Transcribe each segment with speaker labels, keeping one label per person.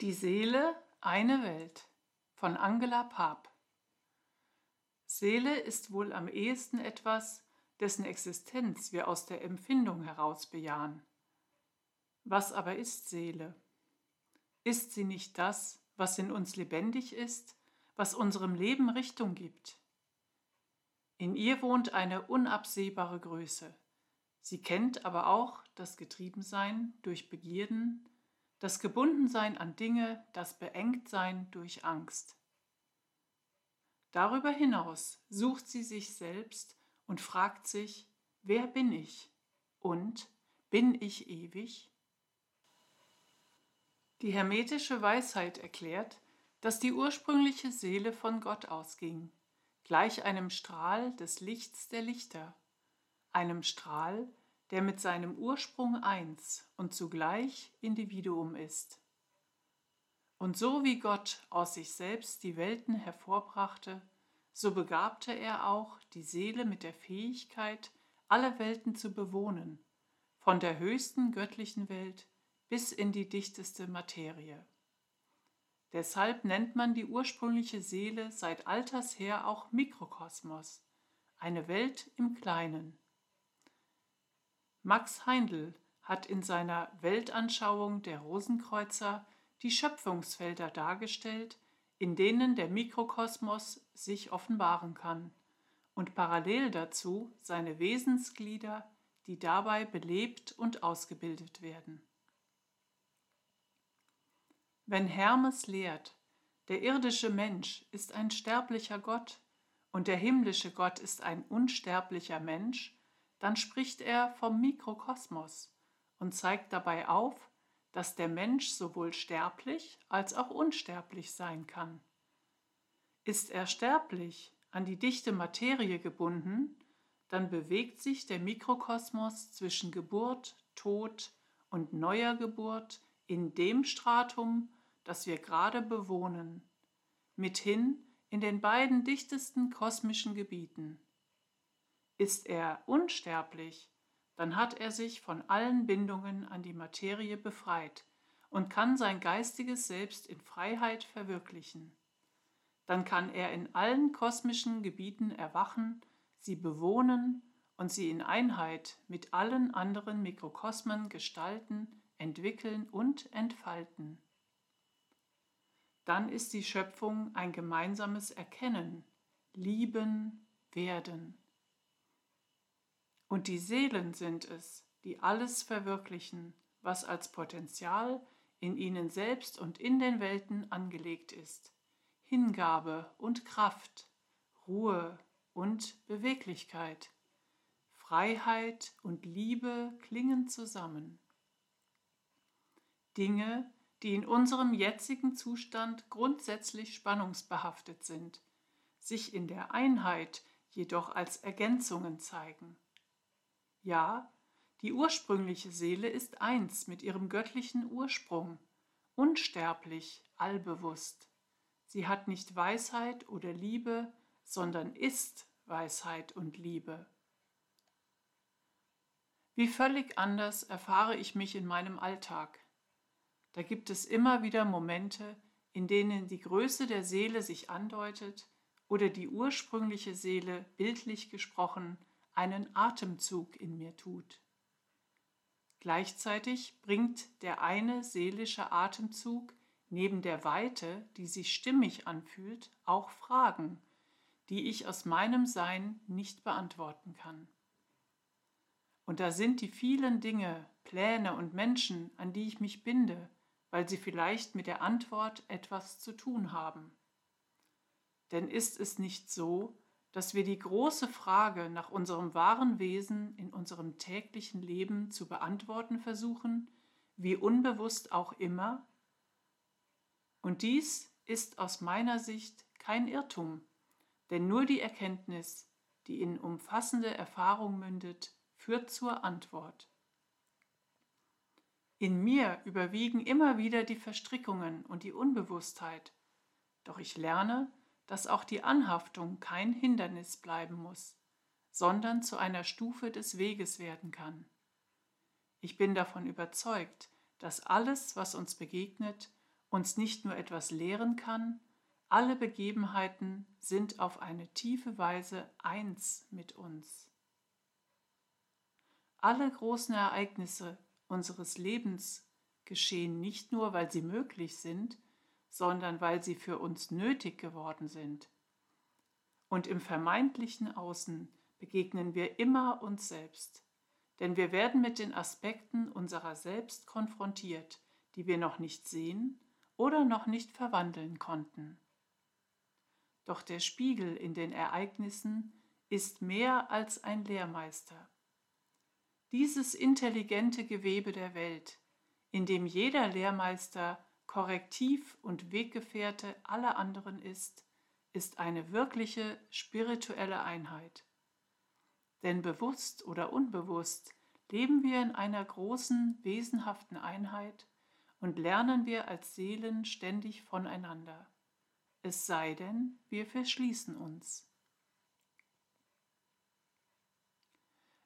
Speaker 1: Die Seele, eine Welt von Angela Paap. Seele ist wohl am ehesten etwas, dessen Existenz wir aus der Empfindung heraus bejahen. Was aber ist Seele? Ist sie nicht das, was in uns lebendig ist, was unserem Leben Richtung gibt? In ihr wohnt eine unabsehbare Größe. Sie kennt aber auch das Getriebensein durch Begierden, das Gebundensein an Dinge, das Beengtsein durch Angst. Darüber hinaus sucht sie sich selbst und fragt sich, wer bin ich und bin ich ewig? Die hermetische Weisheit erklärt, dass die ursprüngliche Seele von Gott ausging, gleich einem Strahl des Lichts der Lichter, einem Strahl, der mit seinem Ursprung eins und zugleich Individuum ist. Und so wie Gott aus sich selbst die Welten hervorbrachte, so begabte er auch die Seele mit der Fähigkeit, alle Welten zu bewohnen, von der höchsten göttlichen Welt bis in die dichteste Materie. Deshalb nennt man die ursprüngliche Seele seit alters her auch Mikrokosmos, eine Welt im Kleinen. Max Heindl hat in seiner Weltanschauung der Rosenkreuzer die Schöpfungsfelder dargestellt, in denen der Mikrokosmos sich offenbaren kann, und parallel dazu seine Wesensglieder, die dabei belebt und ausgebildet werden. Wenn Hermes lehrt, der irdische Mensch ist ein sterblicher Gott und der himmlische Gott ist ein unsterblicher Mensch, dann spricht er vom Mikrokosmos und zeigt dabei auf, dass der Mensch sowohl sterblich als auch unsterblich sein kann. Ist er sterblich, an die dichte Materie gebunden, dann bewegt sich der Mikrokosmos zwischen Geburt, Tod und neuer Geburt in dem Stratum, das wir gerade bewohnen, mithin in den beiden dichtesten kosmischen Gebieten. Ist er unsterblich, dann hat er sich von allen Bindungen an die Materie befreit und kann sein geistiges Selbst in Freiheit verwirklichen. Dann kann er in allen kosmischen Gebieten erwachen, sie bewohnen und sie in Einheit mit allen anderen Mikrokosmen gestalten, entwickeln und entfalten. Dann ist die Schöpfung ein gemeinsames Erkennen, Lieben, Werden. Und die Seelen sind es, die alles verwirklichen, was als Potenzial in ihnen selbst und in den Welten angelegt ist. Hingabe und Kraft, Ruhe und Beweglichkeit, Freiheit und Liebe klingen zusammen. Dinge, die in unserem jetzigen Zustand grundsätzlich spannungsbehaftet sind, sich in der Einheit jedoch als Ergänzungen zeigen. Ja, die ursprüngliche Seele ist eins mit ihrem göttlichen Ursprung, unsterblich, allbewusst. Sie hat nicht Weisheit oder Liebe, sondern ist Weisheit und Liebe. Wie völlig anders erfahre ich mich in meinem Alltag. Da gibt es immer wieder Momente, in denen die Größe der Seele sich andeutet oder die ursprüngliche Seele, bildlich gesprochen, einen Atemzug in mir tut. Gleichzeitig bringt der eine seelische Atemzug neben der Weite, die sich stimmig anfühlt, auch Fragen, die ich aus meinem Sein nicht beantworten kann. Und da sind die vielen Dinge, Pläne und Menschen, an die ich mich binde, weil sie vielleicht mit der Antwort etwas zu tun haben. Denn ist es nicht so, dass wir die große Frage nach unserem wahren Wesen in unserem täglichen Leben zu beantworten versuchen, wie unbewusst auch immer? Und dies ist aus meiner Sicht kein Irrtum, denn nur die Erkenntnis, die in umfassende Erfahrung mündet, führt zur Antwort. In mir überwiegen immer wieder die Verstrickungen und die Unbewusstheit, doch ich lerne, dass auch die Anhaftung kein Hindernis bleiben muss, sondern zu einer Stufe des Weges werden kann. Ich bin davon überzeugt, dass alles, was uns begegnet, uns nicht nur etwas lehren kann, alle Begebenheiten sind auf eine tiefe Weise eins mit uns. Alle großen Ereignisse unseres Lebens geschehen nicht nur, weil sie möglich sind, sondern weil sie für uns nötig geworden sind. Und im vermeintlichen Außen begegnen wir immer uns selbst, denn wir werden mit den Aspekten unserer selbst konfrontiert, die wir noch nicht sehen oder noch nicht verwandeln konnten. Doch der Spiegel in den Ereignissen ist mehr als ein Lehrmeister. Dieses intelligente Gewebe der Welt, in dem jeder Lehrmeister Korrektiv und Weggefährte aller anderen ist, ist eine wirkliche spirituelle Einheit. Denn bewusst oder unbewusst leben wir in einer großen, wesenhaften Einheit und lernen wir als Seelen ständig voneinander es sei denn, wir verschließen uns.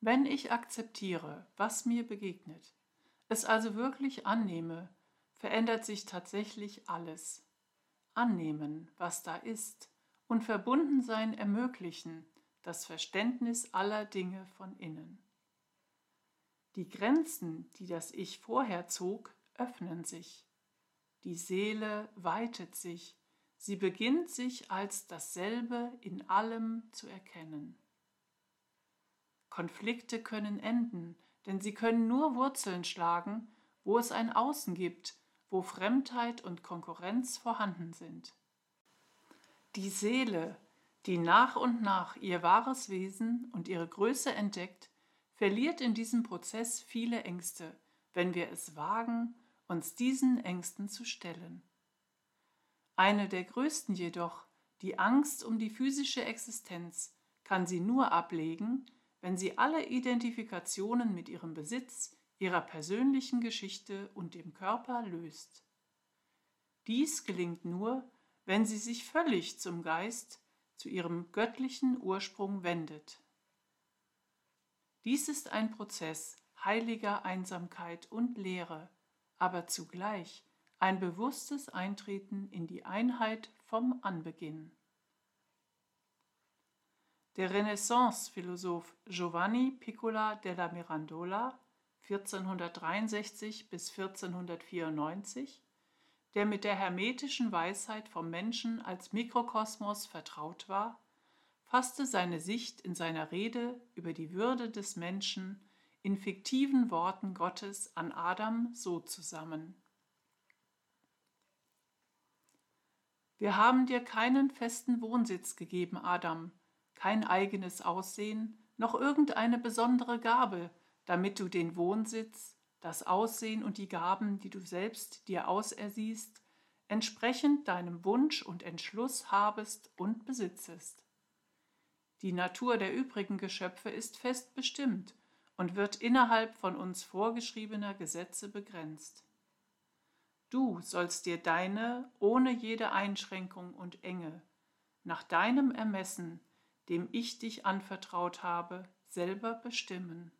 Speaker 1: Wenn ich akzeptiere, was mir begegnet, es also wirklich annehme, verändert sich tatsächlich alles. Annehmen, was da ist, und Verbundensein ermöglichen, das Verständnis aller Dinge von innen. Die Grenzen, die das Ich vorher zog, öffnen sich. Die Seele weitet sich Sie beginnt sich als dasselbe in allem zu erkennen. Konflikte können enden, denn sie können nur Wurzeln schlagen, wo es ein Außen gibt, wo Fremdheit und Konkurrenz vorhanden sind. Die Seele, die nach und nach ihr wahres Wesen und ihre Größe entdeckt, verliert in diesem Prozess viele Ängste, wenn wir es wagen, uns diesen Ängsten zu stellen. Eine der größten jedoch, die Angst um die physische Existenz, kann sie nur ablegen, wenn sie alle Identifikationen mit ihrem Besitz, ihrer persönlichen Geschichte und dem Körper löst. Dies gelingt nur, wenn sie sich völlig zum Geist, zu ihrem göttlichen Ursprung wendet. Dies ist ein Prozess heiliger Einsamkeit und Lehre, aber zugleich ein bewusstes Eintreten in die Einheit vom Anbeginn. Der Renaissance-Philosoph Giovanni Piccola della Mirandola 1463 bis 1494, der mit der hermetischen Weisheit vom Menschen als Mikrokosmos vertraut war, fasste seine Sicht in seiner Rede über die Würde des Menschen in fiktiven Worten Gottes an Adam so zusammen. Wir haben dir keinen festen Wohnsitz gegeben, Adam, kein eigenes Aussehen, noch irgendeine besondere Gabe, damit du den Wohnsitz, das Aussehen und die Gaben, die du selbst dir ausersiehst, entsprechend deinem Wunsch und Entschluss habest und besitzest. Die Natur der übrigen Geschöpfe ist fest bestimmt und wird innerhalb von uns vorgeschriebener Gesetze begrenzt. Du sollst dir deine ohne jede Einschränkung und Enge, nach deinem Ermessen, dem ich dich anvertraut habe, selber bestimmen.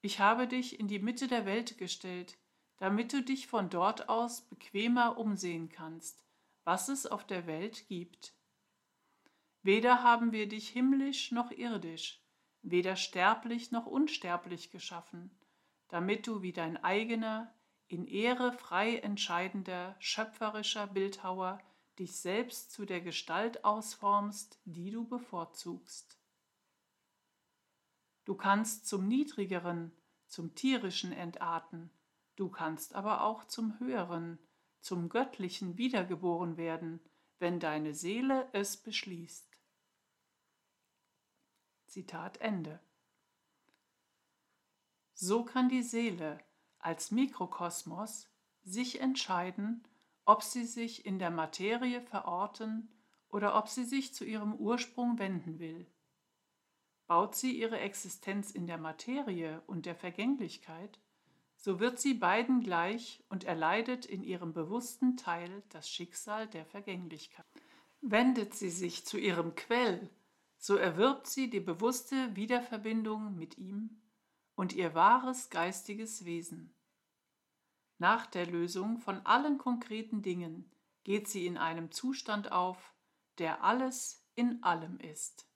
Speaker 1: Ich habe dich in die Mitte der Welt gestellt, damit du dich von dort aus bequemer umsehen kannst, was es auf der Welt gibt. Weder haben wir dich himmlisch noch irdisch, weder sterblich noch unsterblich geschaffen, damit du wie dein eigener, in Ehre frei entscheidender, schöpferischer Bildhauer dich selbst zu der Gestalt ausformst, die du bevorzugst. Du kannst zum Niedrigeren, zum Tierischen entarten, du kannst aber auch zum Höheren, zum Göttlichen wiedergeboren werden, wenn deine Seele es beschließt. Zitat Ende. So kann die Seele, als Mikrokosmos sich entscheiden, ob sie sich in der Materie verorten oder ob sie sich zu ihrem Ursprung wenden will. Baut sie ihre Existenz in der Materie und der Vergänglichkeit, so wird sie beiden gleich und erleidet in ihrem bewussten Teil das Schicksal der Vergänglichkeit. Wendet sie sich zu ihrem Quell, so erwirbt sie die bewusste Wiederverbindung mit ihm und ihr wahres geistiges Wesen. Nach der Lösung von allen konkreten Dingen geht sie in einem Zustand auf, der alles in allem ist.